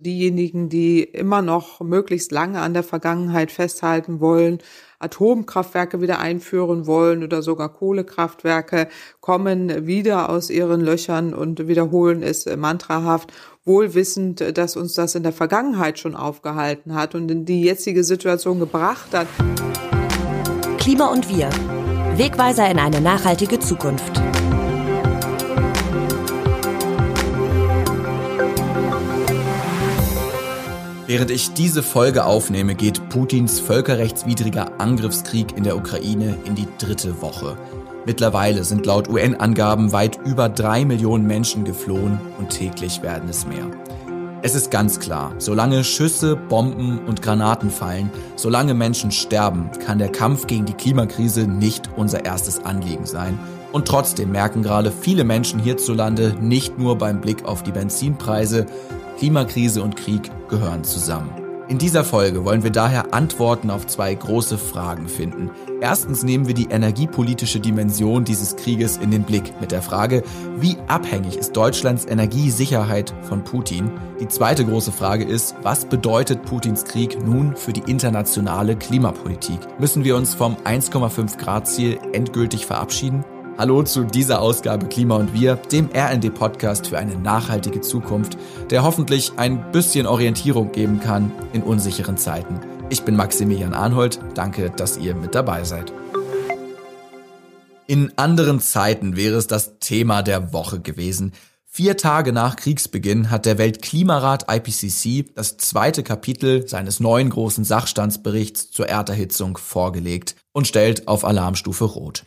Diejenigen, die immer noch möglichst lange an der Vergangenheit festhalten wollen, Atomkraftwerke wieder einführen wollen oder sogar Kohlekraftwerke, kommen wieder aus ihren Löchern und wiederholen es mantrahaft, wohl wissend, dass uns das in der Vergangenheit schon aufgehalten hat und in die jetzige Situation gebracht hat. Klima und wir. Wegweiser in eine nachhaltige Zukunft. Während ich diese Folge aufnehme, geht Putins völkerrechtswidriger Angriffskrieg in der Ukraine in die dritte Woche. Mittlerweile sind laut UN-Angaben weit über drei Millionen Menschen geflohen und täglich werden es mehr. Es ist ganz klar, solange Schüsse, Bomben und Granaten fallen, solange Menschen sterben, kann der Kampf gegen die Klimakrise nicht unser erstes Anliegen sein. Und trotzdem merken gerade viele Menschen hierzulande nicht nur beim Blick auf die Benzinpreise, Klimakrise und Krieg gehören zusammen. In dieser Folge wollen wir daher Antworten auf zwei große Fragen finden. Erstens nehmen wir die energiepolitische Dimension dieses Krieges in den Blick mit der Frage, wie abhängig ist Deutschlands Energiesicherheit von Putin? Die zweite große Frage ist, was bedeutet Putins Krieg nun für die internationale Klimapolitik? Müssen wir uns vom 1,5 Grad Ziel endgültig verabschieden? Hallo zu dieser Ausgabe Klima und Wir, dem RND-Podcast für eine nachhaltige Zukunft, der hoffentlich ein bisschen Orientierung geben kann in unsicheren Zeiten. Ich bin Maximilian Arnhold, danke, dass ihr mit dabei seid. In anderen Zeiten wäre es das Thema der Woche gewesen. Vier Tage nach Kriegsbeginn hat der Weltklimarat IPCC das zweite Kapitel seines neuen großen Sachstandsberichts zur Erderhitzung vorgelegt und stellt auf Alarmstufe Rot.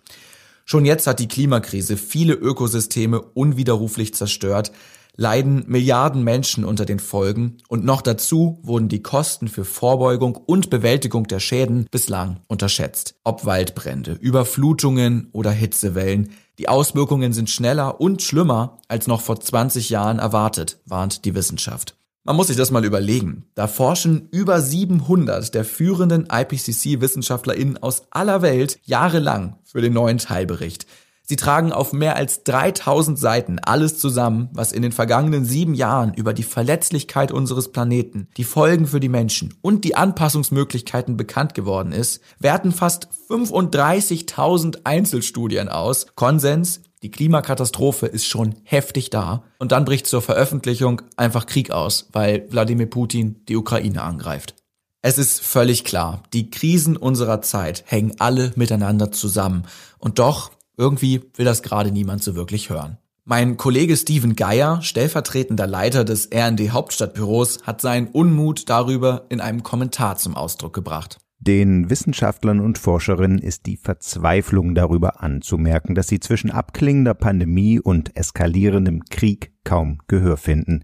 Schon jetzt hat die Klimakrise viele Ökosysteme unwiderruflich zerstört, leiden Milliarden Menschen unter den Folgen und noch dazu wurden die Kosten für Vorbeugung und Bewältigung der Schäden bislang unterschätzt. Ob Waldbrände, Überflutungen oder Hitzewellen, die Auswirkungen sind schneller und schlimmer als noch vor 20 Jahren erwartet, warnt die Wissenschaft. Man muss sich das mal überlegen. Da forschen über 700 der führenden IPCC-WissenschaftlerInnen aus aller Welt jahrelang für den neuen Teilbericht. Sie tragen auf mehr als 3000 Seiten alles zusammen, was in den vergangenen sieben Jahren über die Verletzlichkeit unseres Planeten, die Folgen für die Menschen und die Anpassungsmöglichkeiten bekannt geworden ist, werten fast 35.000 Einzelstudien aus. Konsens, die Klimakatastrophe ist schon heftig da und dann bricht zur Veröffentlichung einfach Krieg aus, weil Wladimir Putin die Ukraine angreift. Es ist völlig klar, die Krisen unserer Zeit hängen alle miteinander zusammen und doch irgendwie will das gerade niemand so wirklich hören. Mein Kollege Steven Geier, stellvertretender Leiter des RND Hauptstadtbüros, hat seinen Unmut darüber in einem Kommentar zum Ausdruck gebracht. Den Wissenschaftlern und Forscherinnen ist die Verzweiflung darüber anzumerken, dass sie zwischen abklingender Pandemie und eskalierendem Krieg kaum Gehör finden.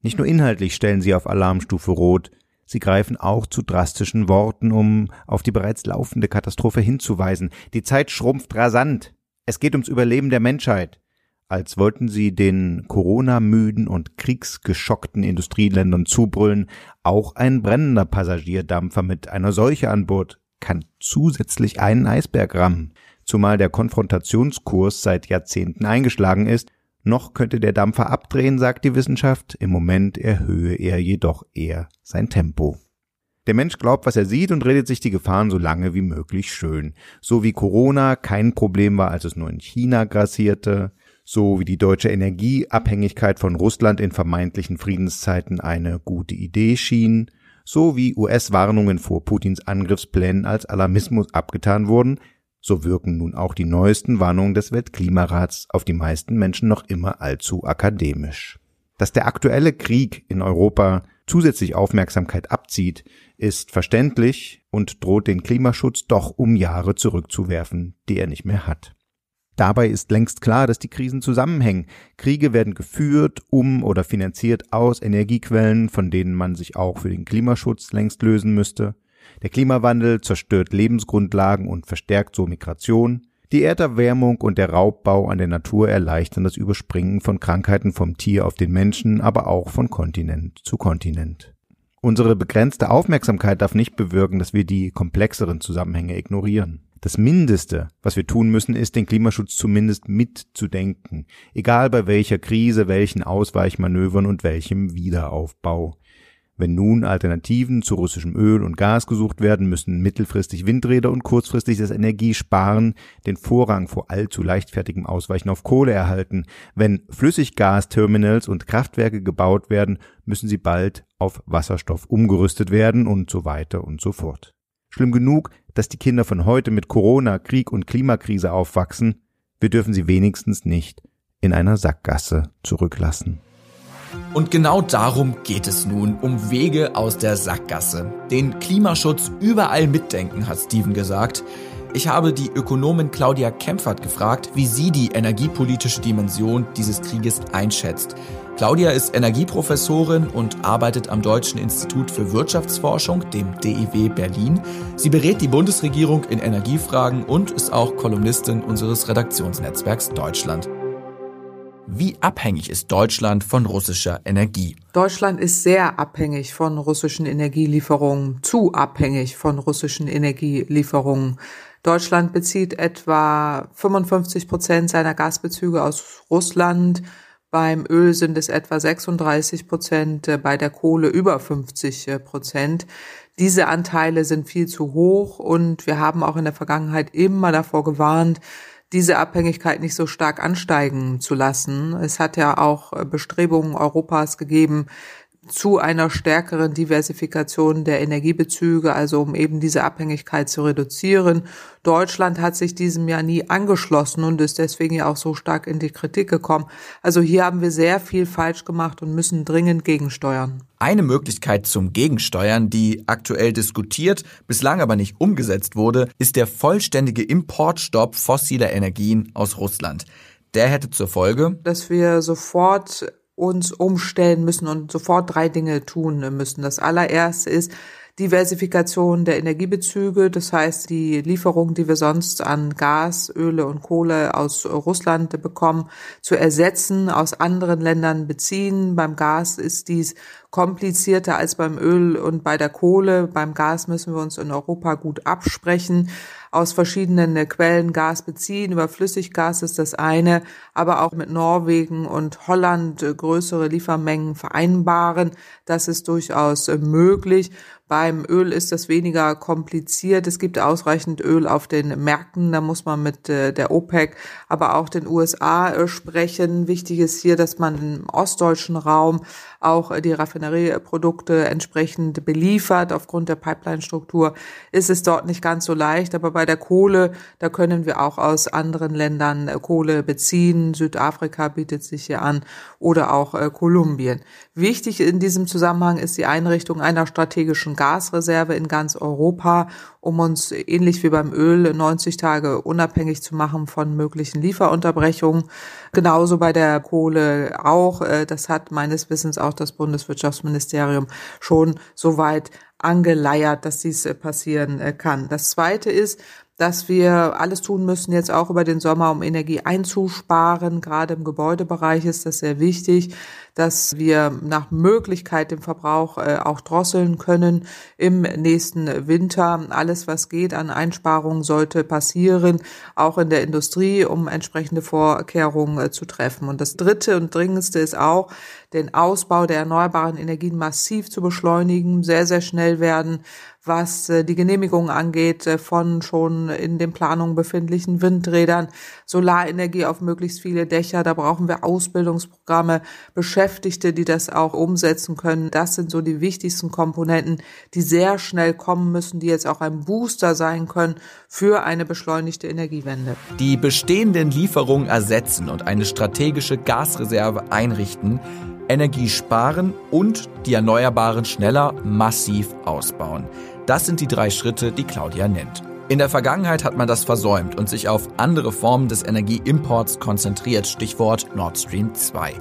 Nicht nur inhaltlich stellen sie auf Alarmstufe Rot, sie greifen auch zu drastischen Worten, um auf die bereits laufende Katastrophe hinzuweisen. Die Zeit schrumpft rasant. Es geht ums Überleben der Menschheit als wollten sie den Corona-müden und kriegsgeschockten Industrieländern zubrüllen, auch ein brennender Passagierdampfer mit einer Seuche an Bord kann zusätzlich einen Eisberg rammen, zumal der Konfrontationskurs seit Jahrzehnten eingeschlagen ist, noch könnte der Dampfer abdrehen, sagt die Wissenschaft, im Moment erhöhe er jedoch eher sein Tempo. Der Mensch glaubt, was er sieht und redet sich die Gefahren so lange wie möglich schön. So wie Corona kein Problem war, als es nur in China grassierte, so wie die deutsche Energieabhängigkeit von Russland in vermeintlichen Friedenszeiten eine gute Idee schien, so wie US-Warnungen vor Putins Angriffsplänen als Alarmismus abgetan wurden, so wirken nun auch die neuesten Warnungen des Weltklimarats auf die meisten Menschen noch immer allzu akademisch. Dass der aktuelle Krieg in Europa zusätzlich Aufmerksamkeit abzieht, ist verständlich und droht den Klimaschutz doch um Jahre zurückzuwerfen, die er nicht mehr hat. Dabei ist längst klar, dass die Krisen zusammenhängen. Kriege werden geführt, um oder finanziert aus Energiequellen, von denen man sich auch für den Klimaschutz längst lösen müsste. Der Klimawandel zerstört Lebensgrundlagen und verstärkt so Migration. Die Erderwärmung und der Raubbau an der Natur erleichtern das Überspringen von Krankheiten vom Tier auf den Menschen, aber auch von Kontinent zu Kontinent. Unsere begrenzte Aufmerksamkeit darf nicht bewirken, dass wir die komplexeren Zusammenhänge ignorieren. Das Mindeste, was wir tun müssen, ist, den Klimaschutz zumindest mitzudenken, egal bei welcher Krise, welchen Ausweichmanövern und welchem Wiederaufbau. Wenn nun Alternativen zu russischem Öl und Gas gesucht werden, müssen mittelfristig Windräder und kurzfristig das Energiesparen den Vorrang vor allzu leichtfertigem Ausweichen auf Kohle erhalten. Wenn Flüssiggasterminals und Kraftwerke gebaut werden, müssen sie bald auf Wasserstoff umgerüstet werden und so weiter und so fort. Schlimm genug, dass die Kinder von heute mit Corona, Krieg und Klimakrise aufwachsen, wir dürfen sie wenigstens nicht in einer Sackgasse zurücklassen. Und genau darum geht es nun, um Wege aus der Sackgasse. Den Klimaschutz überall mitdenken, hat Steven gesagt. Ich habe die Ökonomin Claudia Kempfert gefragt, wie sie die energiepolitische Dimension dieses Krieges einschätzt. Claudia ist Energieprofessorin und arbeitet am Deutschen Institut für Wirtschaftsforschung, dem DIW Berlin. Sie berät die Bundesregierung in Energiefragen und ist auch Kolumnistin unseres Redaktionsnetzwerks Deutschland. Wie abhängig ist Deutschland von russischer Energie? Deutschland ist sehr abhängig von russischen Energielieferungen, zu abhängig von russischen Energielieferungen. Deutschland bezieht etwa 55 Prozent seiner Gasbezüge aus Russland. Beim Öl sind es etwa 36 Prozent, bei der Kohle über 50 Prozent. Diese Anteile sind viel zu hoch und wir haben auch in der Vergangenheit immer davor gewarnt, diese Abhängigkeit nicht so stark ansteigen zu lassen. Es hat ja auch äh, Bestrebungen Europas gegeben, zu einer stärkeren Diversifikation der Energiebezüge, also um eben diese Abhängigkeit zu reduzieren. Deutschland hat sich diesem Jahr nie angeschlossen und ist deswegen ja auch so stark in die Kritik gekommen. Also hier haben wir sehr viel falsch gemacht und müssen dringend gegensteuern. Eine Möglichkeit zum Gegensteuern, die aktuell diskutiert, bislang aber nicht umgesetzt wurde, ist der vollständige Importstopp fossiler Energien aus Russland. Der hätte zur Folge, dass wir sofort uns umstellen müssen und sofort drei Dinge tun müssen. Das allererste ist, Diversifikation der Energiebezüge, das heißt die Lieferungen, die wir sonst an Gas, Öle und Kohle aus Russland bekommen, zu ersetzen, aus anderen Ländern beziehen. Beim Gas ist dies komplizierter als beim Öl und bei der Kohle. Beim Gas müssen wir uns in Europa gut absprechen aus verschiedenen Quellen Gas beziehen. Über Flüssiggas ist das eine, aber auch mit Norwegen und Holland größere Liefermengen vereinbaren. Das ist durchaus möglich. Beim Öl ist das weniger kompliziert. Es gibt ausreichend Öl auf den Märkten. Da muss man mit äh, der OPEC, aber auch den USA äh, sprechen. Wichtig ist hier, dass man im ostdeutschen Raum auch äh, die Raffinerieprodukte entsprechend beliefert. Aufgrund der Pipeline-Struktur ist es dort nicht ganz so leicht. Aber bei der Kohle, da können wir auch aus anderen Ländern Kohle beziehen. Südafrika bietet sich hier an oder auch Kolumbien. Wichtig in diesem Zusammenhang ist die Einrichtung einer strategischen Gasreserve in ganz Europa, um uns ähnlich wie beim Öl 90 Tage unabhängig zu machen von möglichen Lieferunterbrechungen. Genauso bei der Kohle auch. Äh, das hat meines Wissens auch das Bundeswirtschaftsministerium schon so weit angeleiert, dass dies äh, passieren äh, kann. Das Zweite ist, dass wir alles tun müssen jetzt auch über den Sommer, um Energie einzusparen. Gerade im Gebäudebereich ist das sehr wichtig, dass wir nach Möglichkeit den Verbrauch äh, auch drosseln können im nächsten Winter. Alles, was geht an Einsparungen, sollte passieren, auch in der Industrie, um entsprechende Vorkehrungen äh, zu treffen. Und das Dritte und Dringendste ist auch, den Ausbau der erneuerbaren Energien massiv zu beschleunigen, sehr, sehr schnell werden, was äh, die Genehmigung angeht von schon in den Planungen befindlichen Windrädern, Solarenergie auf möglichst viele Dächer. Da brauchen wir Ausbildungsprogramme, Beschäftigte, die das auch umsetzen können. Das sind so die wichtigsten Komponenten, die sehr schnell kommen müssen, die jetzt auch ein Booster sein können für eine beschleunigte Energiewende. Die bestehenden Lieferungen ersetzen und eine strategische Gasreserve einrichten, Energie sparen und die Erneuerbaren schneller massiv ausbauen. Das sind die drei Schritte, die Claudia nennt. In der Vergangenheit hat man das versäumt und sich auf andere Formen des Energieimports konzentriert, Stichwort Nord Stream 2.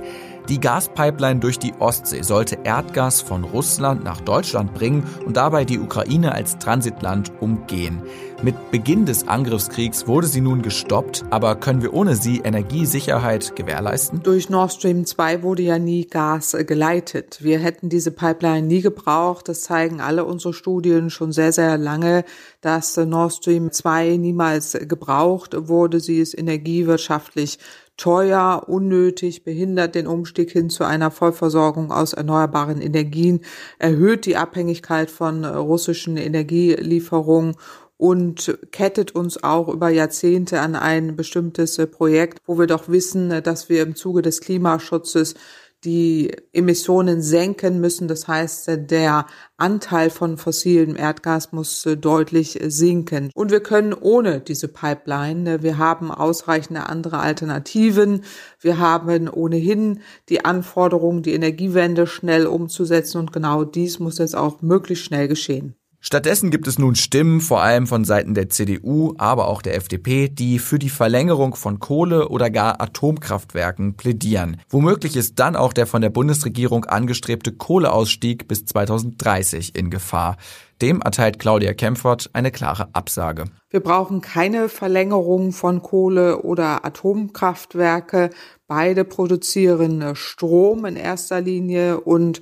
Die Gaspipeline durch die Ostsee sollte Erdgas von Russland nach Deutschland bringen und dabei die Ukraine als Transitland umgehen. Mit Beginn des Angriffskriegs wurde sie nun gestoppt, aber können wir ohne sie Energiesicherheit gewährleisten? Durch Nord Stream 2 wurde ja nie Gas geleitet. Wir hätten diese Pipeline nie gebraucht. Das zeigen alle unsere Studien schon sehr, sehr lange, dass Nord Stream 2 niemals gebraucht wurde. Sie ist energiewirtschaftlich teuer, unnötig, behindert den Umstieg hin zu einer Vollversorgung aus erneuerbaren Energien, erhöht die Abhängigkeit von russischen Energielieferungen und kettet uns auch über Jahrzehnte an ein bestimmtes Projekt, wo wir doch wissen, dass wir im Zuge des Klimaschutzes die Emissionen senken müssen. Das heißt, der Anteil von fossilem Erdgas muss deutlich sinken. Und wir können ohne diese Pipeline, wir haben ausreichende andere Alternativen. Wir haben ohnehin die Anforderung, die Energiewende schnell umzusetzen. Und genau dies muss jetzt auch möglichst schnell geschehen. Stattdessen gibt es nun Stimmen, vor allem von Seiten der CDU, aber auch der FDP, die für die Verlängerung von Kohle- oder gar Atomkraftwerken plädieren. Womöglich ist dann auch der von der Bundesregierung angestrebte Kohleausstieg bis 2030 in Gefahr. Dem erteilt Claudia Kempfert eine klare Absage. Wir brauchen keine Verlängerung von Kohle- oder Atomkraftwerke. Beide produzieren Strom in erster Linie und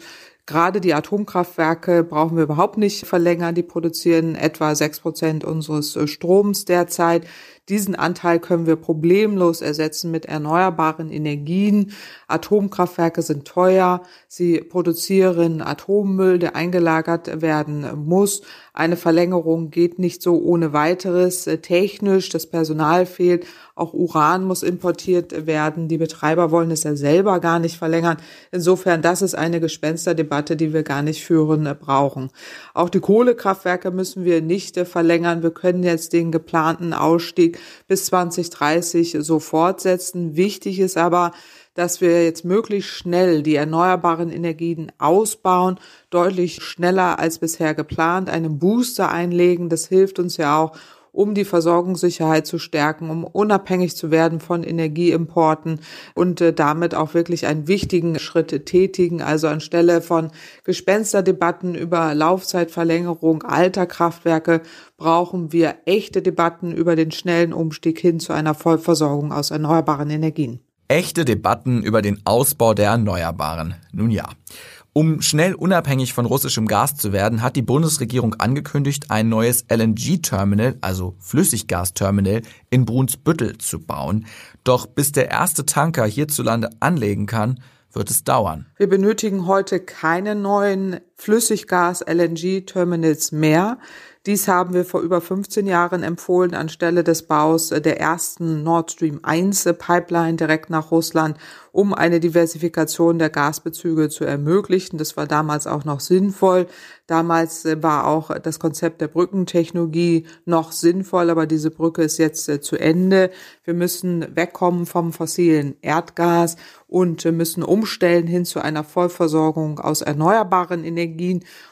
Gerade die Atomkraftwerke brauchen wir überhaupt nicht verlängern. Die produzieren etwa sechs Prozent unseres äh, Stroms derzeit. Diesen Anteil können wir problemlos ersetzen mit erneuerbaren Energien. Atomkraftwerke sind teuer. Sie produzieren Atommüll, der eingelagert werden muss. Eine Verlängerung geht nicht so ohne weiteres. Technisch, das Personal fehlt. Auch Uran muss importiert werden. Die Betreiber wollen es ja selber gar nicht verlängern. Insofern, das ist eine Gespensterdebatte, die wir gar nicht führen brauchen. Auch die Kohlekraftwerke müssen wir nicht verlängern. Wir können jetzt den geplanten Ausstieg bis 2030 so fortsetzen. Wichtig ist aber, dass wir jetzt möglichst schnell die erneuerbaren Energien ausbauen, deutlich schneller als bisher geplant, einen Booster einlegen. Das hilft uns ja auch, um die Versorgungssicherheit zu stärken, um unabhängig zu werden von Energieimporten und äh, damit auch wirklich einen wichtigen Schritt tätigen. Also anstelle von Gespensterdebatten über Laufzeitverlängerung alter Kraftwerke brauchen wir echte Debatten über den schnellen Umstieg hin zu einer Vollversorgung aus erneuerbaren Energien. Echte Debatten über den Ausbau der Erneuerbaren. Nun ja. Um schnell unabhängig von russischem Gas zu werden, hat die Bundesregierung angekündigt, ein neues LNG-Terminal, also Flüssiggasterminal, in Brunsbüttel zu bauen. Doch bis der erste Tanker hierzulande anlegen kann, wird es dauern. Wir benötigen heute keine neuen Flüssiggas-LNG-Terminals mehr. Dies haben wir vor über 15 Jahren empfohlen anstelle des Baus der ersten Nord Stream 1 Pipeline direkt nach Russland, um eine Diversifikation der Gasbezüge zu ermöglichen. Das war damals auch noch sinnvoll. Damals war auch das Konzept der Brückentechnologie noch sinnvoll, aber diese Brücke ist jetzt zu Ende. Wir müssen wegkommen vom fossilen Erdgas und müssen umstellen hin zu einer Vollversorgung aus erneuerbaren Energien.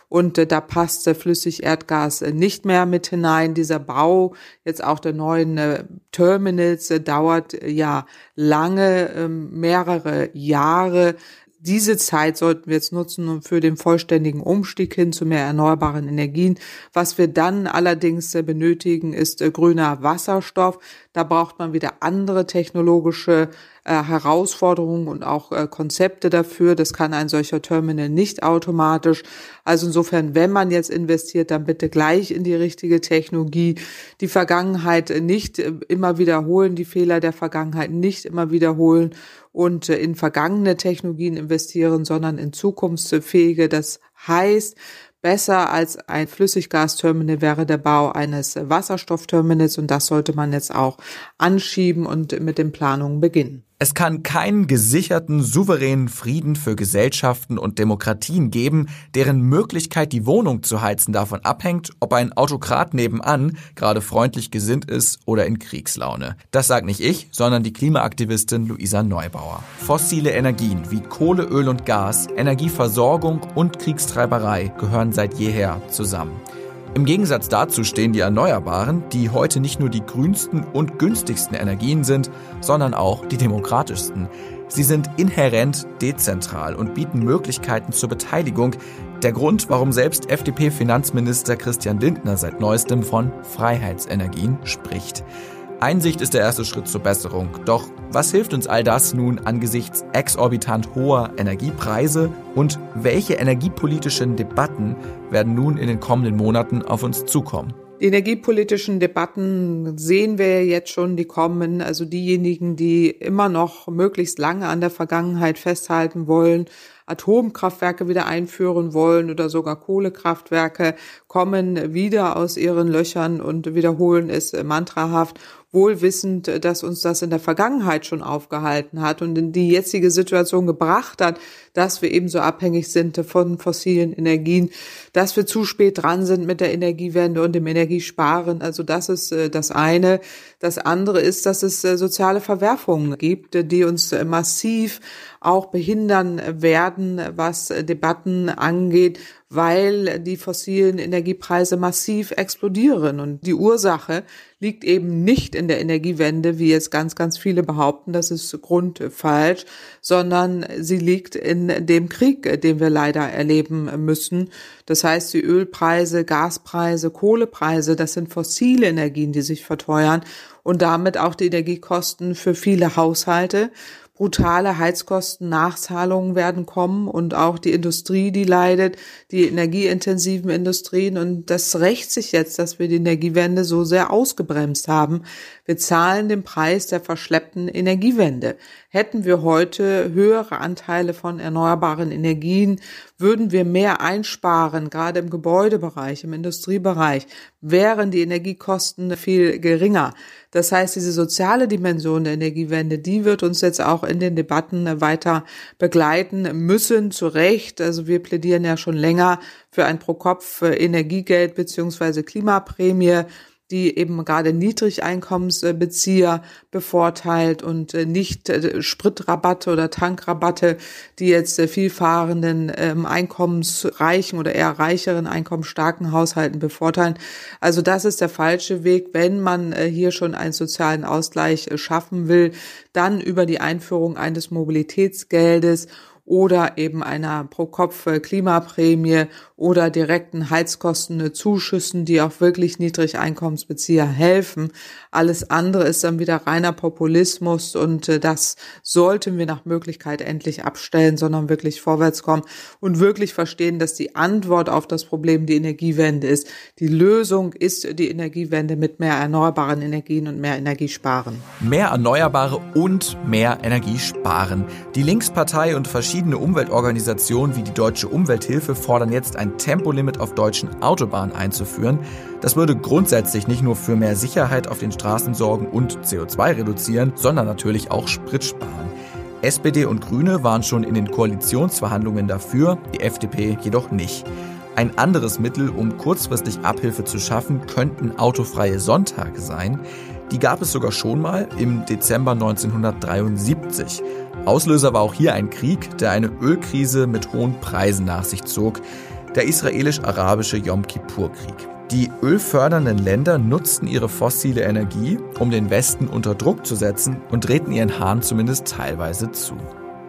Und äh, da passt äh, Flüssigerdgas äh, nicht mehr mit hinein. Dieser Bau jetzt auch der neuen äh, Terminals äh, dauert äh, ja lange, ähm, mehrere Jahre. Diese Zeit sollten wir jetzt nutzen für den vollständigen Umstieg hin zu mehr erneuerbaren Energien. Was wir dann allerdings äh, benötigen, ist äh, grüner Wasserstoff. Da braucht man wieder andere technologische äh, Herausforderungen und auch Konzepte dafür. Das kann ein solcher Terminal nicht automatisch. Also insofern, wenn man jetzt investiert, dann bitte gleich in die richtige Technologie. Die Vergangenheit nicht immer wiederholen, die Fehler der Vergangenheit nicht immer wiederholen und in vergangene Technologien investieren, sondern in zukunftsfähige. Das heißt, Besser als ein Flüssiggasterminal wäre der Bau eines Wasserstoffterminals und das sollte man jetzt auch anschieben und mit den Planungen beginnen. Es kann keinen gesicherten, souveränen Frieden für Gesellschaften und Demokratien geben, deren Möglichkeit, die Wohnung zu heizen, davon abhängt, ob ein Autokrat nebenan gerade freundlich gesinnt ist oder in Kriegslaune. Das sagt nicht ich, sondern die Klimaaktivistin Luisa Neubauer. Fossile Energien wie Kohle, Öl und Gas, Energieversorgung und Kriegstreiberei gehören seit jeher zusammen. Im Gegensatz dazu stehen die Erneuerbaren, die heute nicht nur die grünsten und günstigsten Energien sind, sondern auch die demokratischsten. Sie sind inhärent dezentral und bieten Möglichkeiten zur Beteiligung. Der Grund, warum selbst FDP-Finanzminister Christian Lindner seit neuestem von Freiheitsenergien spricht. Einsicht ist der erste Schritt zur Besserung. Doch was hilft uns all das nun angesichts exorbitant hoher Energiepreise und welche energiepolitischen Debatten werden nun in den kommenden Monaten auf uns zukommen? Die energiepolitischen Debatten sehen wir jetzt schon, die kommen. Also diejenigen, die immer noch möglichst lange an der Vergangenheit festhalten wollen, Atomkraftwerke wieder einführen wollen oder sogar Kohlekraftwerke, kommen wieder aus ihren Löchern und wiederholen es mantrahaft wohl wissend, dass uns das in der Vergangenheit schon aufgehalten hat und in die jetzige Situation gebracht hat, dass wir eben so abhängig sind von fossilen Energien, dass wir zu spät dran sind mit der Energiewende und dem Energiesparen. Also das ist äh, das eine. Das andere ist, dass es äh, soziale Verwerfungen gibt, die uns äh, massiv auch behindern werden, was Debatten angeht, weil die fossilen Energiepreise massiv explodieren. Und die Ursache liegt eben nicht in der Energiewende, wie jetzt ganz, ganz viele behaupten, das ist grundfalsch, sondern sie liegt in dem Krieg, den wir leider erleben müssen. Das heißt, die Ölpreise, Gaspreise, Kohlepreise, das sind fossile Energien, die sich verteuern und damit auch die Energiekosten für viele Haushalte brutale Heizkosten-Nachzahlungen werden kommen und auch die Industrie, die leidet, die energieintensiven Industrien. Und das rächt sich jetzt, dass wir die Energiewende so sehr ausgebremst haben. Wir zahlen den Preis der verschleppten Energiewende. Hätten wir heute höhere Anteile von erneuerbaren Energien, würden wir mehr einsparen, gerade im Gebäudebereich, im Industriebereich, wären die Energiekosten viel geringer. Das heißt, diese soziale Dimension der Energiewende, die wird uns jetzt auch in den Debatten weiter begleiten müssen, zu Recht. Also wir plädieren ja schon länger für ein Pro-Kopf-Energiegeld beziehungsweise Klimaprämie die eben gerade Niedrigeinkommensbezieher bevorteilt und äh, nicht äh, Spritrabatte oder Tankrabatte, die jetzt äh, vielfahrenden ähm, einkommensreichen oder eher reicheren, einkommensstarken Haushalten bevorteilen. Also das ist der falsche Weg, wenn man hier schon einen sozialen Ausgleich schaffen will, dann über die Einführung eines Mobilitätsgeldes oder eben einer Pro-Kopf-Klimaprämie oder direkten Heizkostenzuschüssen, die auch wirklich Niedrigeinkommensbezieher helfen. Alles andere ist dann wieder reiner Populismus und äh, das sollten wir nach Möglichkeit endlich abstellen, sondern wirklich vorwärts kommen und wirklich verstehen, dass die Antwort auf das Problem die Energiewende ist. Die Lösung ist die Energiewende mit mehr erneuerbaren Energien und mehr Energiesparen. Mehr Erneuerbare und mehr Energiesparen. Die Linkspartei und verschiedene Umweltorganisationen wie die Deutsche Umwelthilfe fordern jetzt ein Tempolimit auf deutschen Autobahnen einzuführen. Das würde grundsätzlich nicht nur für mehr Sicherheit auf den Straßen sorgen und CO2 reduzieren, sondern natürlich auch Sprit sparen. SPD und Grüne waren schon in den Koalitionsverhandlungen dafür, die FDP jedoch nicht. Ein anderes Mittel, um kurzfristig Abhilfe zu schaffen, könnten autofreie Sonntage sein. Die gab es sogar schon mal im Dezember 1973. Auslöser war auch hier ein Krieg, der eine Ölkrise mit hohen Preisen nach sich zog der israelisch-arabische Yom Kippur-Krieg. Die ölfördernden Länder nutzten ihre fossile Energie, um den Westen unter Druck zu setzen und drehten ihren Hahn zumindest teilweise zu.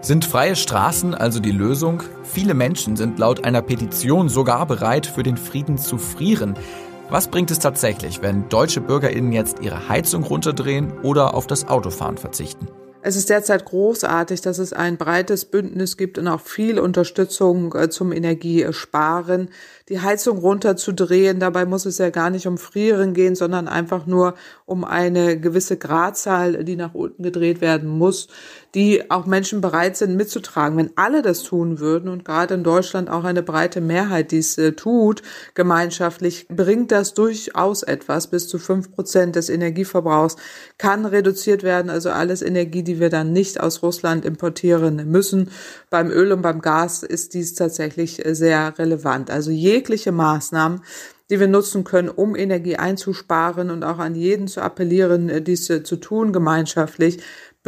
Sind freie Straßen also die Lösung? Viele Menschen sind laut einer Petition sogar bereit, für den Frieden zu frieren. Was bringt es tatsächlich, wenn deutsche Bürgerinnen jetzt ihre Heizung runterdrehen oder auf das Autofahren verzichten? Es ist derzeit großartig, dass es ein breites Bündnis gibt und auch viel Unterstützung äh, zum Energiesparen die Heizung runterzudrehen. Dabei muss es ja gar nicht um Frieren gehen, sondern einfach nur um eine gewisse Gradzahl, die nach unten gedreht werden muss, die auch Menschen bereit sind mitzutragen. Wenn alle das tun würden und gerade in Deutschland auch eine breite Mehrheit dies äh, tut, gemeinschaftlich, bringt das durchaus etwas. Bis zu fünf Prozent des Energieverbrauchs kann reduziert werden. Also alles Energie, die wir dann nicht aus Russland importieren müssen. Beim Öl und beim Gas ist dies tatsächlich äh, sehr relevant. Also je jegliche Maßnahmen, die wir nutzen können, um Energie einzusparen und auch an jeden zu appellieren, äh, dies zu tun gemeinschaftlich,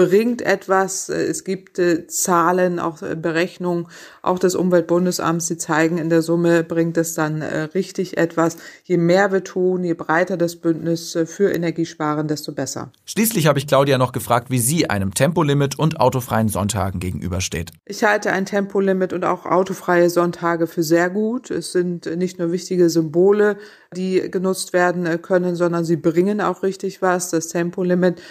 bringt etwas. Es gibt äh, Zahlen, auch äh, Berechnungen, auch des Umweltbundesamts, die zeigen, in der Summe bringt es dann äh, richtig etwas. Je mehr wir tun, je breiter das Bündnis für Energiesparen, desto besser. Schließlich habe ich Claudia noch gefragt, wie sie einem Tempolimit und autofreien Sonntagen gegenübersteht. Ich halte ein Tempolimit und auch autofreie Sonntage für sehr gut. Es sind nicht nur wichtige Symbole, die genutzt werden können, sondern sie bringen auch richtig was. Das Tempolimit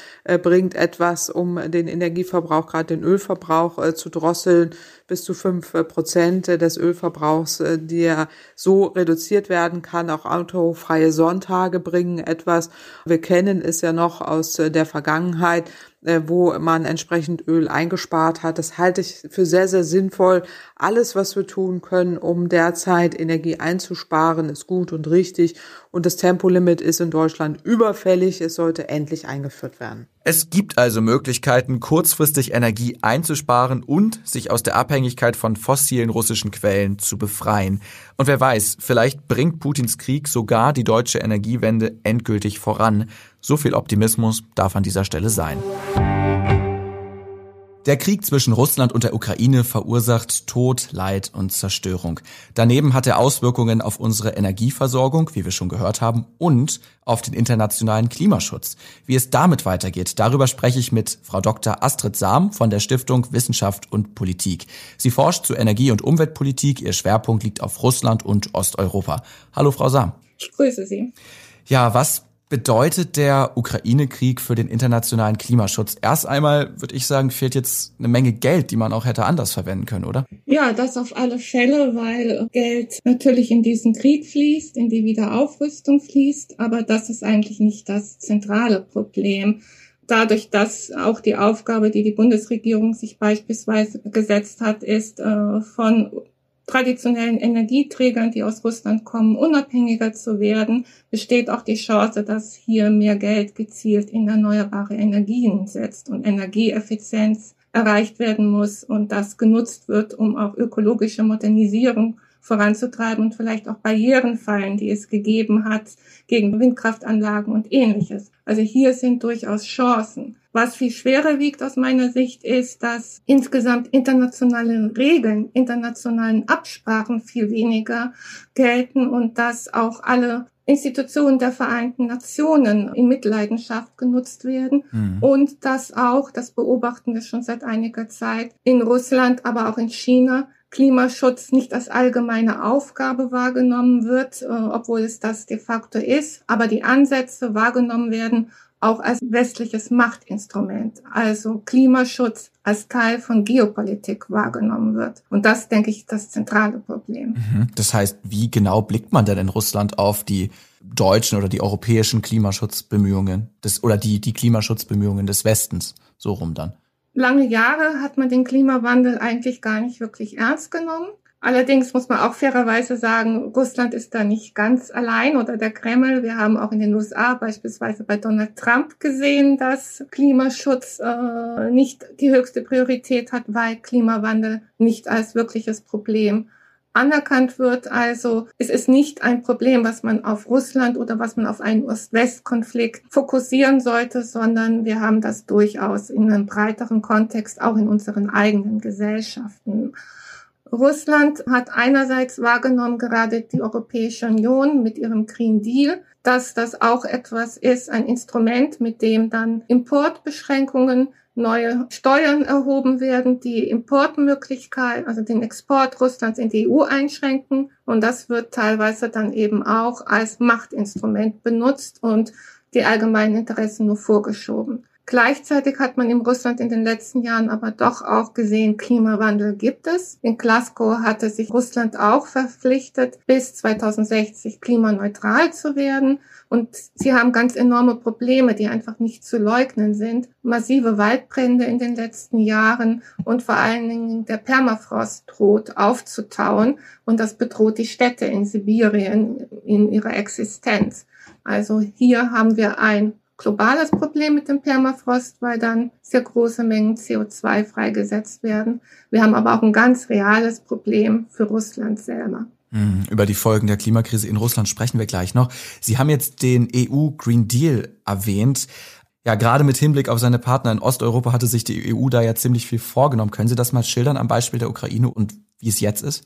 bringt etwas, um den Energieverbrauch, gerade den Ölverbrauch äh, zu drosseln. Bis zu fünf Prozent des Ölverbrauchs, die ja so reduziert werden kann. Auch autofreie Sonntage bringen etwas. Wir kennen es ja noch aus der Vergangenheit, äh, wo man entsprechend Öl eingespart hat. Das halte ich für sehr, sehr sinnvoll. Alles, was wir tun können, um derzeit Energie einzusparen, ist gut und richtig. Und das Tempolimit ist in Deutschland überfällig. Es sollte endlich eingeführt werden. Es gibt also Möglichkeiten, kurzfristig Energie einzusparen und sich aus der Abhängigkeit von fossilen russischen Quellen zu befreien. Und wer weiß, vielleicht bringt Putins Krieg sogar die deutsche Energiewende endgültig voran. So viel Optimismus darf an dieser Stelle sein. Der Krieg zwischen Russland und der Ukraine verursacht Tod, Leid und Zerstörung. Daneben hat er Auswirkungen auf unsere Energieversorgung, wie wir schon gehört haben, und auf den internationalen Klimaschutz. Wie es damit weitergeht, darüber spreche ich mit Frau Dr. Astrid Sam von der Stiftung Wissenschaft und Politik. Sie forscht zu Energie- und Umweltpolitik. Ihr Schwerpunkt liegt auf Russland und Osteuropa. Hallo, Frau Sam. Ich grüße Sie. Ja, was bedeutet der Ukraine-Krieg für den internationalen Klimaschutz? Erst einmal würde ich sagen, fehlt jetzt eine Menge Geld, die man auch hätte anders verwenden können, oder? Ja, das auf alle Fälle, weil Geld natürlich in diesen Krieg fließt, in die Wiederaufrüstung fließt, aber das ist eigentlich nicht das zentrale Problem dadurch, dass auch die Aufgabe, die die Bundesregierung sich beispielsweise gesetzt hat, ist, äh, von traditionellen Energieträgern, die aus Russland kommen, unabhängiger zu werden, besteht auch die Chance, dass hier mehr Geld gezielt in erneuerbare Energien setzt und Energieeffizienz erreicht werden muss und das genutzt wird, um auch ökologische Modernisierung voranzutreiben und vielleicht auch Barrieren fallen, die es gegeben hat gegen Windkraftanlagen und ähnliches. Also hier sind durchaus Chancen. Was viel schwerer wiegt aus meiner Sicht ist, dass insgesamt internationale Regeln, internationalen Absprachen viel weniger gelten und dass auch alle Institutionen der Vereinten Nationen in Mitleidenschaft genutzt werden mhm. und dass auch, das beobachten wir schon seit einiger Zeit, in Russland, aber auch in China Klimaschutz nicht als allgemeine Aufgabe wahrgenommen wird, äh, obwohl es das de facto ist, aber die Ansätze wahrgenommen werden auch als westliches Machtinstrument, also Klimaschutz als Teil von Geopolitik wahrgenommen wird. Und das, denke ich, das zentrale Problem. Mhm. Das heißt, wie genau blickt man denn in Russland auf die deutschen oder die europäischen Klimaschutzbemühungen des, oder die, die Klimaschutzbemühungen des Westens? So rum dann. Lange Jahre hat man den Klimawandel eigentlich gar nicht wirklich ernst genommen. Allerdings muss man auch fairerweise sagen, Russland ist da nicht ganz allein oder der Kreml. Wir haben auch in den USA beispielsweise bei Donald Trump gesehen, dass Klimaschutz äh, nicht die höchste Priorität hat, weil Klimawandel nicht als wirkliches Problem anerkannt wird. Also es ist nicht ein Problem, was man auf Russland oder was man auf einen Ost-West-Konflikt fokussieren sollte, sondern wir haben das durchaus in einem breiteren Kontext auch in unseren eigenen Gesellschaften. Russland hat einerseits wahrgenommen, gerade die Europäische Union mit ihrem Green Deal, dass das auch etwas ist, ein Instrument, mit dem dann Importbeschränkungen, neue Steuern erhoben werden, die Importmöglichkeit, also den Export Russlands in die EU einschränken. Und das wird teilweise dann eben auch als Machtinstrument benutzt und die allgemeinen Interessen nur vorgeschoben. Gleichzeitig hat man in Russland in den letzten Jahren aber doch auch gesehen, Klimawandel gibt es. In Glasgow hatte sich Russland auch verpflichtet, bis 2060 klimaneutral zu werden. Und sie haben ganz enorme Probleme, die einfach nicht zu leugnen sind. Massive Waldbrände in den letzten Jahren und vor allen Dingen der Permafrost droht aufzutauen. Und das bedroht die Städte in Sibirien in ihrer Existenz. Also hier haben wir ein globales Problem mit dem Permafrost, weil dann sehr große Mengen CO2 freigesetzt werden. Wir haben aber auch ein ganz reales Problem für Russland selber. Hm, über die Folgen der Klimakrise in Russland sprechen wir gleich noch. Sie haben jetzt den EU Green Deal erwähnt. Ja, gerade mit Hinblick auf seine Partner in Osteuropa hatte sich die EU da ja ziemlich viel vorgenommen. Können Sie das mal schildern am Beispiel der Ukraine und wie es jetzt ist?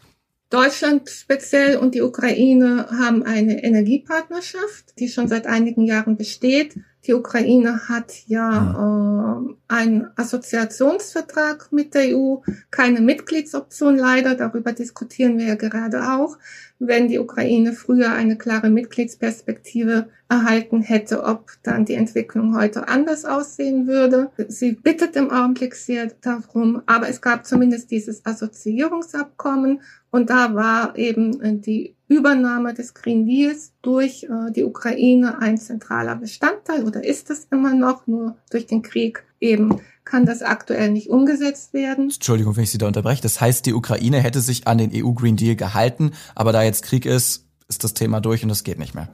Deutschland speziell und die Ukraine haben eine Energiepartnerschaft, die schon seit einigen Jahren besteht Die Ukraine hat ja äh, einen Assoziationsvertrag mit der EU, keine Mitgliedsoption leider, darüber diskutieren wir ja gerade auch. Wenn die Ukraine früher eine klare Mitgliedsperspektive erhalten hätte, ob dann die Entwicklung heute anders aussehen würde. Sie bittet im Augenblick sehr darum, aber es gab zumindest dieses Assoziierungsabkommen und da war eben die Übernahme des Green Deals durch äh, die Ukraine ein zentraler Bestandteil oder ist es immer noch nur durch den Krieg eben kann das aktuell nicht umgesetzt werden. Entschuldigung, wenn ich Sie da unterbreche. Das heißt, die Ukraine hätte sich an den EU Green Deal gehalten, aber da jetzt Krieg ist, ist das Thema durch und es geht nicht mehr.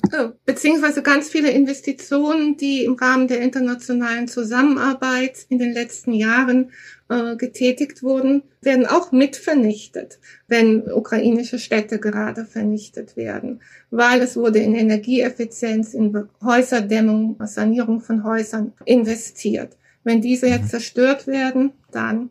Beziehungsweise ganz viele Investitionen, die im Rahmen der internationalen Zusammenarbeit in den letzten Jahren äh, getätigt wurden, werden auch mit vernichtet, wenn ukrainische Städte gerade vernichtet werden, weil es wurde in Energieeffizienz, in Häuserdämmung, Sanierung von Häusern investiert. Wenn diese jetzt mhm. zerstört werden, dann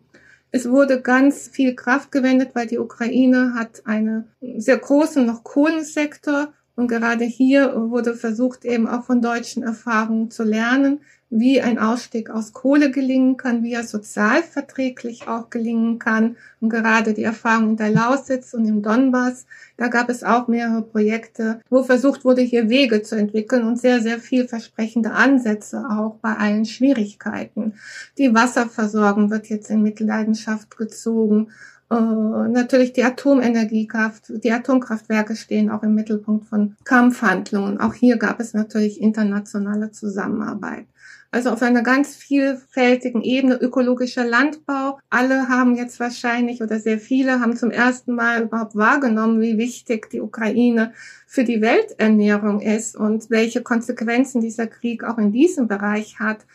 es wurde ganz viel Kraft gewendet, weil die Ukraine hat einen sehr großen noch Kohlensektor und gerade hier wurde versucht, eben auch von deutschen Erfahrungen zu lernen, wie ein Ausstieg aus Kohle gelingen kann, wie er sozialverträglich auch gelingen kann. Und gerade die Erfahrung in der Lausitz und im Donbass, da gab es auch mehrere Projekte, wo versucht wurde, hier Wege zu entwickeln und sehr, sehr vielversprechende Ansätze auch bei allen Schwierigkeiten. Die Wasserversorgung wird jetzt in Mitleidenschaft gezogen. Uh, natürlich die Atomenergiekraft, die Atomkraftwerke stehen auch im Mittelpunkt von Kampfhandlungen. Auch hier gab es natürlich internationale Zusammenarbeit. Also auf einer ganz vielfältigen Ebene ökologischer Landbau. Alle haben jetzt wahrscheinlich oder sehr viele haben zum ersten Mal überhaupt wahrgenommen, wie wichtig die Ukraine für die Welternährung ist und welche Konsequenzen dieser Krieg auch in diesem Bereich hat.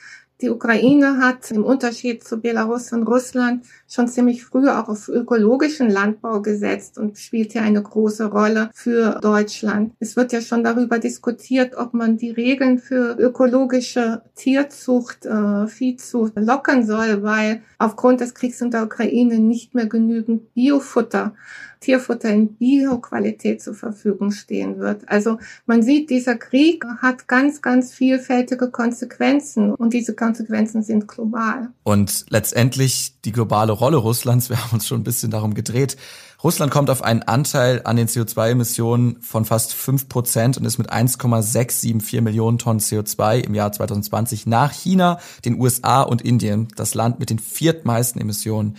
Die Ukraine hat im Unterschied zu Belarus und Russland schon ziemlich früh auch auf ökologischen Landbau gesetzt und spielt hier eine große Rolle für Deutschland. Es wird ja schon darüber diskutiert, ob man die Regeln für ökologische Tierzucht, äh, Viehzucht lockern soll, weil aufgrund des Kriegs in der Ukraine nicht mehr genügend Biofutter Tierfutter in Bioqualität zur Verfügung stehen wird. Also man sieht, dieser Krieg hat ganz, ganz vielfältige Konsequenzen und diese Konsequenzen sind global. Und letztendlich die globale Rolle Russlands, wir haben uns schon ein bisschen darum gedreht. Russland kommt auf einen Anteil an den CO2-Emissionen von fast fünf Prozent und ist mit 1,674 Millionen Tonnen CO2 im Jahr 2020 nach China, den USA und Indien das Land mit den viertmeisten Emissionen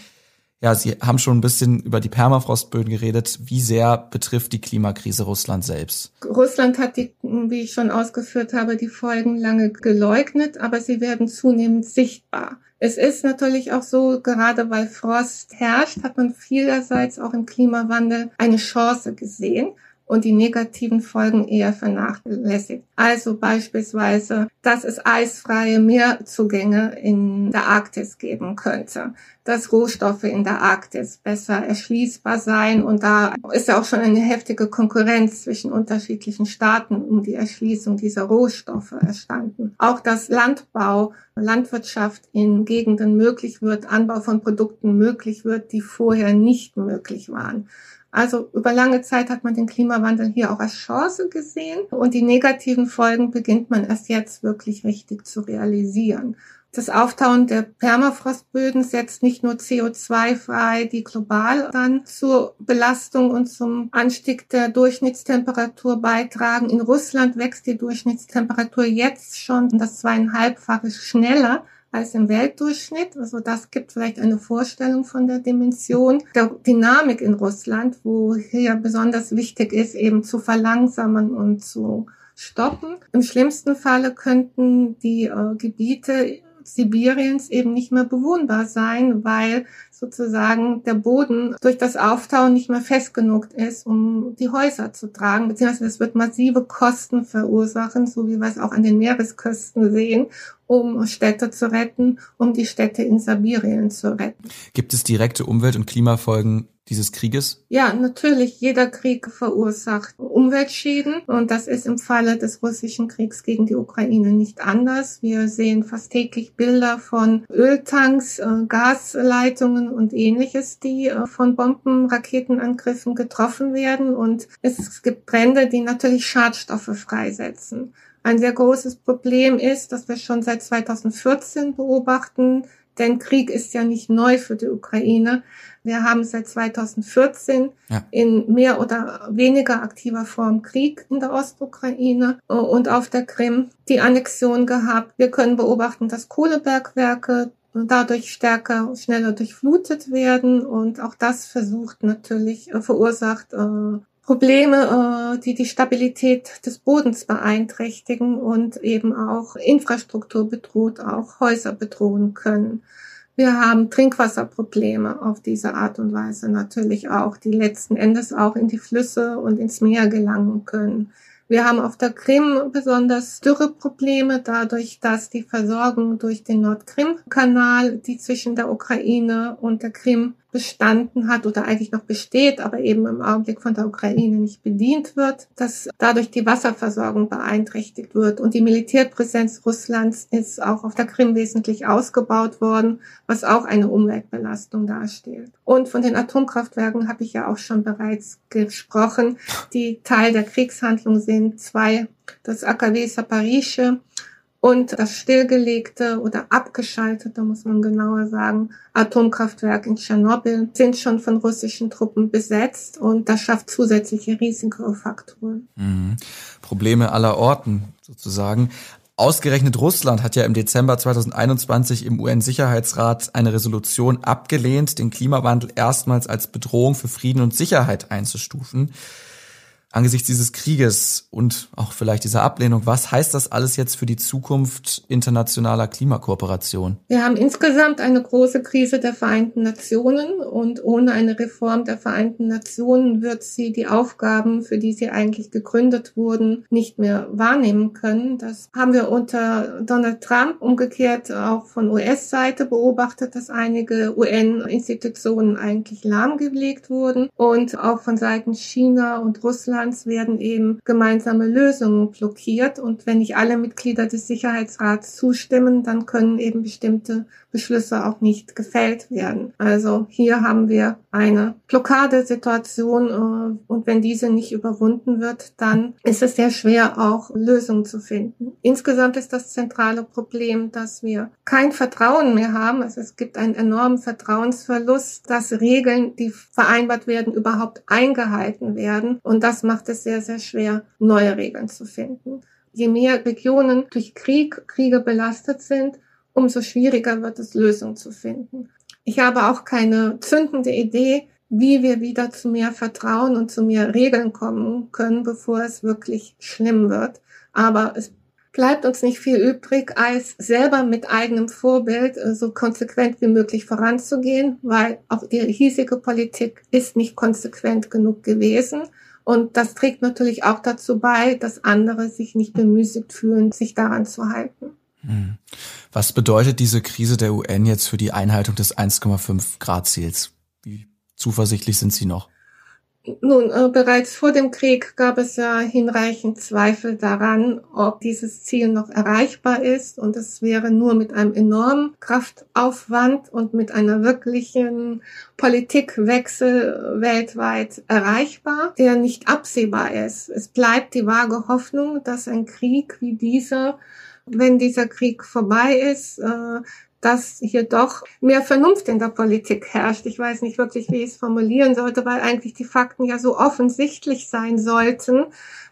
ja, Sie haben schon ein bisschen über die Permafrostböden geredet. Wie sehr betrifft die Klimakrise Russland selbst? Russland hat die, wie ich schon ausgeführt habe, die Folgen lange geleugnet, aber sie werden zunehmend sichtbar. Es ist natürlich auch so, gerade weil Frost herrscht, hat man vielerseits auch im Klimawandel eine Chance gesehen und die negativen Folgen eher vernachlässigt. Also beispielsweise, dass es eisfreie Meerzugänge in der Arktis geben könnte, dass Rohstoffe in der Arktis besser erschließbar sein und da ist ja auch schon eine heftige Konkurrenz zwischen unterschiedlichen Staaten um die Erschließung dieser Rohstoffe erstanden. Auch dass Landbau, Landwirtschaft in Gegenden möglich wird, Anbau von Produkten möglich wird, die vorher nicht möglich waren. Also über lange Zeit hat man den Klimawandel hier auch als Chance gesehen und die negativen Folgen beginnt man erst jetzt wirklich richtig zu realisieren. Das Auftauen der Permafrostböden setzt nicht nur CO2 frei, die global dann zur Belastung und zum Anstieg der Durchschnittstemperatur beitragen. In Russland wächst die Durchschnittstemperatur jetzt schon das zweieinhalbfache schneller als im Weltdurchschnitt. Also das gibt vielleicht eine Vorstellung von der Dimension der Dynamik in Russland, wo hier besonders wichtig ist, eben zu verlangsamen und zu stoppen. Im schlimmsten Falle könnten die äh, Gebiete Sibiriens eben nicht mehr bewohnbar sein, weil sozusagen der Boden durch das Auftauen nicht mehr fest genug ist, um die Häuser zu tragen, beziehungsweise es wird massive Kosten verursachen, so wie wir es auch an den Meeresküsten sehen, um Städte zu retten, um die Städte in Sibirien zu retten. Gibt es direkte Umwelt- und Klimafolgen dieses Krieges? Ja, natürlich. Jeder Krieg verursacht Umweltschäden und das ist im Falle des russischen Kriegs gegen die Ukraine nicht anders. Wir sehen fast täglich Bilder von Öltanks, äh, Gasleitungen und ähnliches, die äh, von Bomben, Raketenangriffen getroffen werden und es gibt Brände, die natürlich Schadstoffe freisetzen. Ein sehr großes Problem ist, dass wir schon seit 2014 beobachten, denn Krieg ist ja nicht neu für die Ukraine. Wir haben seit 2014 ja. in mehr oder weniger aktiver Form Krieg in der Ostukraine und auf der Krim die Annexion gehabt. Wir können beobachten, dass Kohlebergwerke dadurch stärker, schneller durchflutet werden und auch das versucht natürlich, äh, verursacht äh, Probleme, äh, die die Stabilität des Bodens beeinträchtigen und eben auch Infrastruktur bedroht, auch Häuser bedrohen können. Wir haben Trinkwasserprobleme auf diese Art und Weise natürlich auch, die letzten Endes auch in die Flüsse und ins Meer gelangen können. Wir haben auf der Krim besonders Dürreprobleme, dadurch, dass die Versorgung durch den Nordkrim-Kanal, die zwischen der Ukraine und der Krim bestanden hat oder eigentlich noch besteht, aber eben im Augenblick von der Ukraine nicht bedient wird, dass dadurch die Wasserversorgung beeinträchtigt wird. Und die Militärpräsenz Russlands ist auch auf der Krim wesentlich ausgebaut worden, was auch eine Umweltbelastung darstellt. Und von den Atomkraftwerken habe ich ja auch schon bereits gesprochen, die Teil der Kriegshandlung sind. Zwei, das AKW Saparische und das stillgelegte oder abgeschaltete, muss man genauer sagen, Atomkraftwerk in Tschernobyl sind schon von russischen Truppen besetzt und das schafft zusätzliche Risikofaktoren. Mhm. Probleme aller Orten sozusagen. Ausgerechnet Russland hat ja im Dezember 2021 im UN-Sicherheitsrat eine Resolution abgelehnt, den Klimawandel erstmals als Bedrohung für Frieden und Sicherheit einzustufen angesichts dieses Krieges und auch vielleicht dieser Ablehnung, was heißt das alles jetzt für die Zukunft internationaler Klimakooperation? Wir haben insgesamt eine große Krise der Vereinten Nationen und ohne eine Reform der Vereinten Nationen wird sie die Aufgaben, für die sie eigentlich gegründet wurden, nicht mehr wahrnehmen können. Das haben wir unter Donald Trump umgekehrt auch von US-Seite beobachtet, dass einige UN-Institutionen eigentlich lahmgelegt wurden und auch von Seiten China und Russland Russlands werden eben gemeinsame Lösungen blockiert. Und wenn nicht alle Mitglieder des Sicherheitsrats zustimmen, dann können eben bestimmte Beschlüsse auch nicht gefällt werden. Also hier haben wir eine Blockadesituation äh, und wenn diese nicht überwunden wird, dann ist es sehr schwer, auch Lösungen zu finden. Insgesamt ist das zentrale Problem, dass wir kein Vertrauen mehr haben. Also es gibt einen enormen Vertrauensverlust, dass Regeln, die vereinbart werden, überhaupt eingehalten werden. Und das macht es sehr, sehr schwer, neue Regeln zu finden. Je mehr Regionen durch Krieg, Kriege belastet sind, umso schwieriger wird es, Lösungen zu finden. Ich habe auch keine zündende Idee, wie wir wieder zu mehr Vertrauen und zu mehr Regeln kommen können, bevor es wirklich schlimm wird. Aber es bleibt uns nicht viel übrig, als selber mit eigenem Vorbild äh, so konsequent wie möglich voranzugehen, weil auch die hiesige Politik ist nicht konsequent genug gewesen. Und das trägt natürlich auch dazu bei, dass andere sich nicht bemüßigt fühlen, sich daran zu halten. Hm. Was bedeutet diese Krise der UN jetzt für die Einhaltung des 1,5 Grad Ziels? Wie zuversichtlich sind Sie noch? Nun, äh, bereits vor dem Krieg gab es ja hinreichend Zweifel daran, ob dieses Ziel noch erreichbar ist. Und es wäre nur mit einem enormen Kraftaufwand und mit einer wirklichen Politikwechsel weltweit erreichbar, der nicht absehbar ist. Es bleibt die vage Hoffnung, dass ein Krieg wie dieser, wenn dieser Krieg vorbei ist, äh, dass hier doch mehr Vernunft in der Politik herrscht. Ich weiß nicht wirklich, wie ich es formulieren sollte, weil eigentlich die Fakten ja so offensichtlich sein sollten,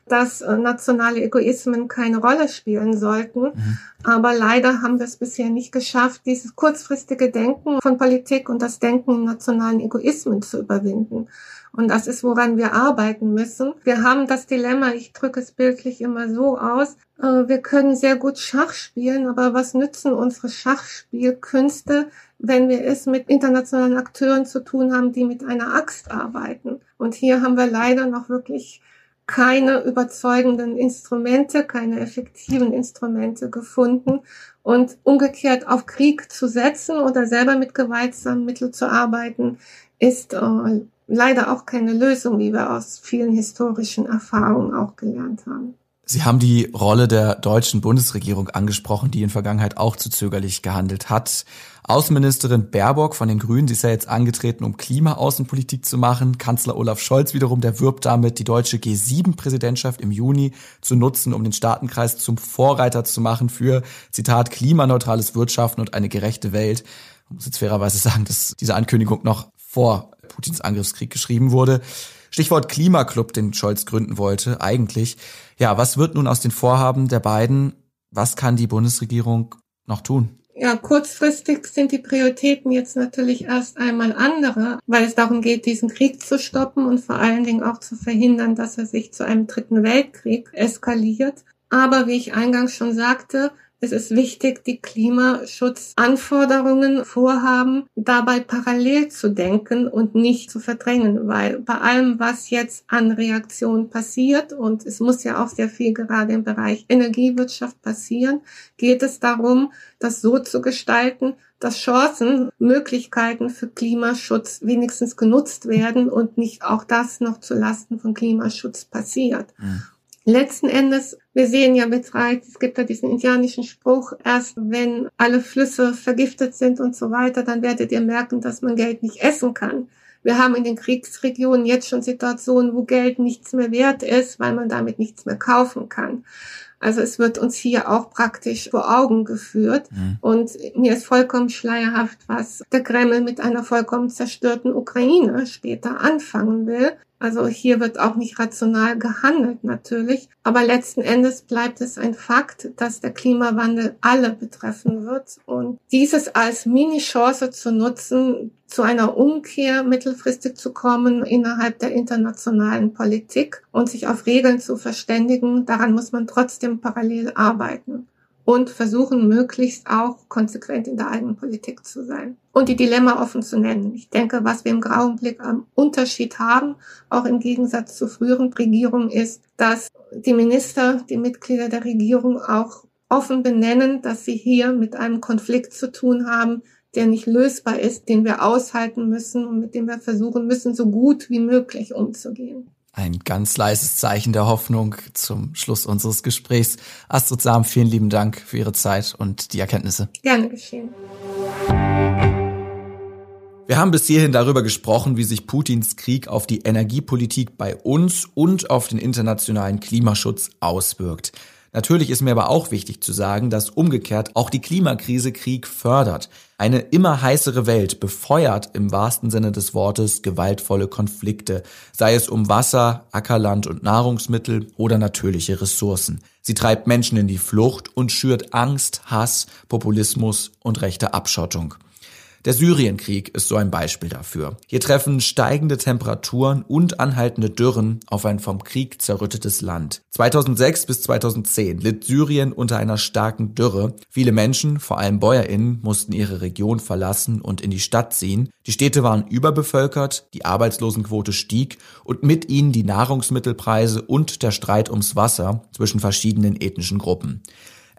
dass äh, nationale Egoismen keine Rolle spielen sollten. Mhm. Aber leider haben wir es bisher nicht geschafft, dieses kurzfristige Denken von Politik und das Denken nationalen Egoismen zu überwinden. Und das ist, woran wir arbeiten müssen. Wir haben das Dilemma, ich drücke es bildlich immer so aus, wir können sehr gut Schach spielen, aber was nützen unsere Schachspielkünste, wenn wir es mit internationalen Akteuren zu tun haben, die mit einer Axt arbeiten? Und hier haben wir leider noch wirklich keine überzeugenden Instrumente, keine effektiven Instrumente gefunden. Und umgekehrt auf Krieg zu setzen oder selber mit gewaltsamen Mitteln zu arbeiten, ist äh, leider auch keine Lösung, wie wir aus vielen historischen Erfahrungen auch gelernt haben. Sie haben die Rolle der deutschen Bundesregierung angesprochen, die in Vergangenheit auch zu zögerlich gehandelt hat. Außenministerin Baerbock von den Grünen, sie ist ja jetzt angetreten, um Klimaaußenpolitik zu machen. Kanzler Olaf Scholz wiederum, der wirbt damit, die deutsche G7-Präsidentschaft im Juni zu nutzen, um den Staatenkreis zum Vorreiter zu machen für, Zitat, klimaneutrales Wirtschaften und eine gerechte Welt. Man muss jetzt fairerweise sagen, dass diese Ankündigung noch vor Putins Angriffskrieg geschrieben wurde. Stichwort Klimaclub, den Scholz gründen wollte, eigentlich. Ja, was wird nun aus den Vorhaben der beiden? Was kann die Bundesregierung noch tun? Ja, kurzfristig sind die Prioritäten jetzt natürlich erst einmal andere, weil es darum geht, diesen Krieg zu stoppen und vor allen Dingen auch zu verhindern, dass er sich zu einem dritten Weltkrieg eskaliert. Aber wie ich eingangs schon sagte, es ist wichtig, die Klimaschutzanforderungen, Vorhaben dabei parallel zu denken und nicht zu verdrängen, weil bei allem, was jetzt an Reaktionen passiert, und es muss ja auch sehr viel gerade im Bereich Energiewirtschaft passieren, geht es darum, das so zu gestalten, dass Chancen, Möglichkeiten für Klimaschutz wenigstens genutzt werden und nicht auch das noch zu Lasten von Klimaschutz passiert. Mhm. Letzten Endes, wir sehen ja bereits, es gibt ja diesen indianischen Spruch, erst wenn alle Flüsse vergiftet sind und so weiter, dann werdet ihr merken, dass man Geld nicht essen kann. Wir haben in den Kriegsregionen jetzt schon Situationen, wo Geld nichts mehr wert ist, weil man damit nichts mehr kaufen kann. Also es wird uns hier auch praktisch vor Augen geführt. Mhm. Und mir ist vollkommen schleierhaft, was der Kreml mit einer vollkommen zerstörten Ukraine später anfangen will. Also hier wird auch nicht rational gehandelt natürlich. Aber letzten Endes bleibt es ein Fakt, dass der Klimawandel alle betreffen wird. Und dieses als Mini-Chance zu nutzen, zu einer Umkehr mittelfristig zu kommen innerhalb der internationalen Politik und sich auf Regeln zu verständigen, daran muss man trotzdem parallel arbeiten und versuchen möglichst auch konsequent in der eigenen Politik zu sein und die Dilemma offen zu nennen. Ich denke, was wir im grauen Blick am Unterschied haben, auch im Gegensatz zu früheren Regierungen, ist, dass die Minister, die Mitglieder der Regierung auch offen benennen, dass sie hier mit einem Konflikt zu tun haben, der nicht lösbar ist, den wir aushalten müssen und mit dem wir versuchen müssen, so gut wie möglich umzugehen. Ein ganz leises Zeichen der Hoffnung zum Schluss unseres Gesprächs. Astrid Sam, vielen lieben Dank für Ihre Zeit und die Erkenntnisse. Gerne geschehen. Wir haben bis hierhin darüber gesprochen, wie sich Putins Krieg auf die Energiepolitik bei uns und auf den internationalen Klimaschutz auswirkt. Natürlich ist mir aber auch wichtig zu sagen, dass umgekehrt auch die Klimakrise Krieg fördert. Eine immer heißere Welt befeuert im wahrsten Sinne des Wortes gewaltvolle Konflikte, sei es um Wasser, Ackerland und Nahrungsmittel oder natürliche Ressourcen. Sie treibt Menschen in die Flucht und schürt Angst, Hass, Populismus und rechte Abschottung. Der Syrienkrieg ist so ein Beispiel dafür. Hier treffen steigende Temperaturen und anhaltende Dürren auf ein vom Krieg zerrüttetes Land. 2006 bis 2010 litt Syrien unter einer starken Dürre. Viele Menschen, vor allem BäuerInnen, mussten ihre Region verlassen und in die Stadt ziehen. Die Städte waren überbevölkert, die Arbeitslosenquote stieg und mit ihnen die Nahrungsmittelpreise und der Streit ums Wasser zwischen verschiedenen ethnischen Gruppen.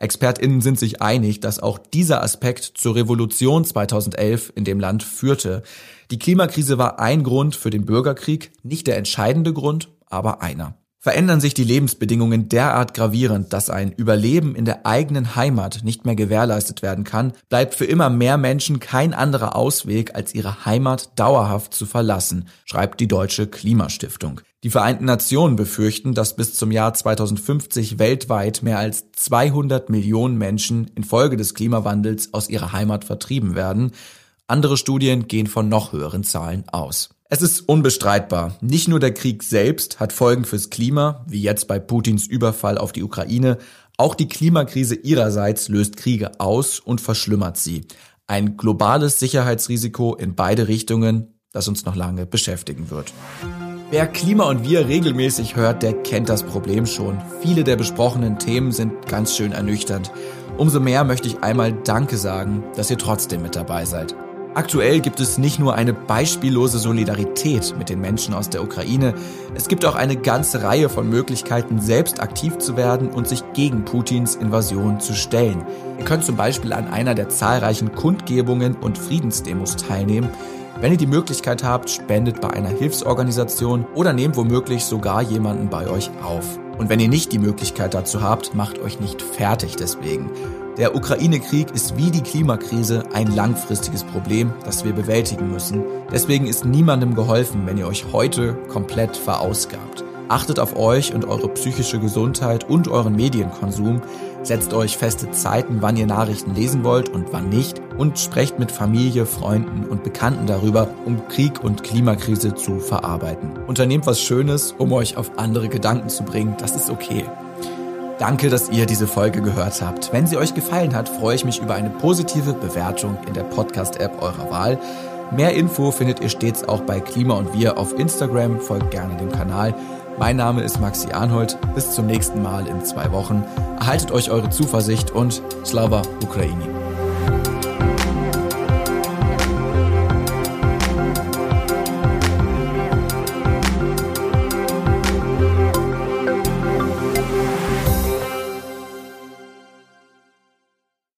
ExpertInnen sind sich einig, dass auch dieser Aspekt zur Revolution 2011 in dem Land führte. Die Klimakrise war ein Grund für den Bürgerkrieg, nicht der entscheidende Grund, aber einer. Verändern sich die Lebensbedingungen derart gravierend, dass ein Überleben in der eigenen Heimat nicht mehr gewährleistet werden kann, bleibt für immer mehr Menschen kein anderer Ausweg, als ihre Heimat dauerhaft zu verlassen, schreibt die Deutsche Klimastiftung. Die Vereinten Nationen befürchten, dass bis zum Jahr 2050 weltweit mehr als 200 Millionen Menschen infolge des Klimawandels aus ihrer Heimat vertrieben werden. Andere Studien gehen von noch höheren Zahlen aus. Es ist unbestreitbar, nicht nur der Krieg selbst hat Folgen fürs Klima, wie jetzt bei Putins Überfall auf die Ukraine, auch die Klimakrise ihrerseits löst Kriege aus und verschlimmert sie. Ein globales Sicherheitsrisiko in beide Richtungen, das uns noch lange beschäftigen wird. Wer Klima und Wir regelmäßig hört, der kennt das Problem schon. Viele der besprochenen Themen sind ganz schön ernüchternd. Umso mehr möchte ich einmal Danke sagen, dass ihr trotzdem mit dabei seid. Aktuell gibt es nicht nur eine beispiellose Solidarität mit den Menschen aus der Ukraine, es gibt auch eine ganze Reihe von Möglichkeiten, selbst aktiv zu werden und sich gegen Putins Invasion zu stellen. Ihr könnt zum Beispiel an einer der zahlreichen Kundgebungen und Friedensdemos teilnehmen, wenn ihr die Möglichkeit habt, spendet bei einer Hilfsorganisation oder nehmt womöglich sogar jemanden bei euch auf. Und wenn ihr nicht die Möglichkeit dazu habt, macht euch nicht fertig deswegen. Der Ukraine-Krieg ist wie die Klimakrise ein langfristiges Problem, das wir bewältigen müssen. Deswegen ist niemandem geholfen, wenn ihr euch heute komplett verausgabt. Achtet auf euch und eure psychische Gesundheit und euren Medienkonsum. Setzt euch feste Zeiten, wann ihr Nachrichten lesen wollt und wann nicht. Und sprecht mit Familie, Freunden und Bekannten darüber, um Krieg und Klimakrise zu verarbeiten. Unternehmt was Schönes, um euch auf andere Gedanken zu bringen. Das ist okay. Danke, dass ihr diese Folge gehört habt. Wenn sie euch gefallen hat, freue ich mich über eine positive Bewertung in der Podcast-App eurer Wahl. Mehr Info findet ihr stets auch bei Klima und Wir auf Instagram. Folgt gerne dem Kanal. Mein Name ist Maxi Arnhold. Bis zum nächsten Mal in zwei Wochen. Erhaltet euch eure Zuversicht und Slava Ukraini.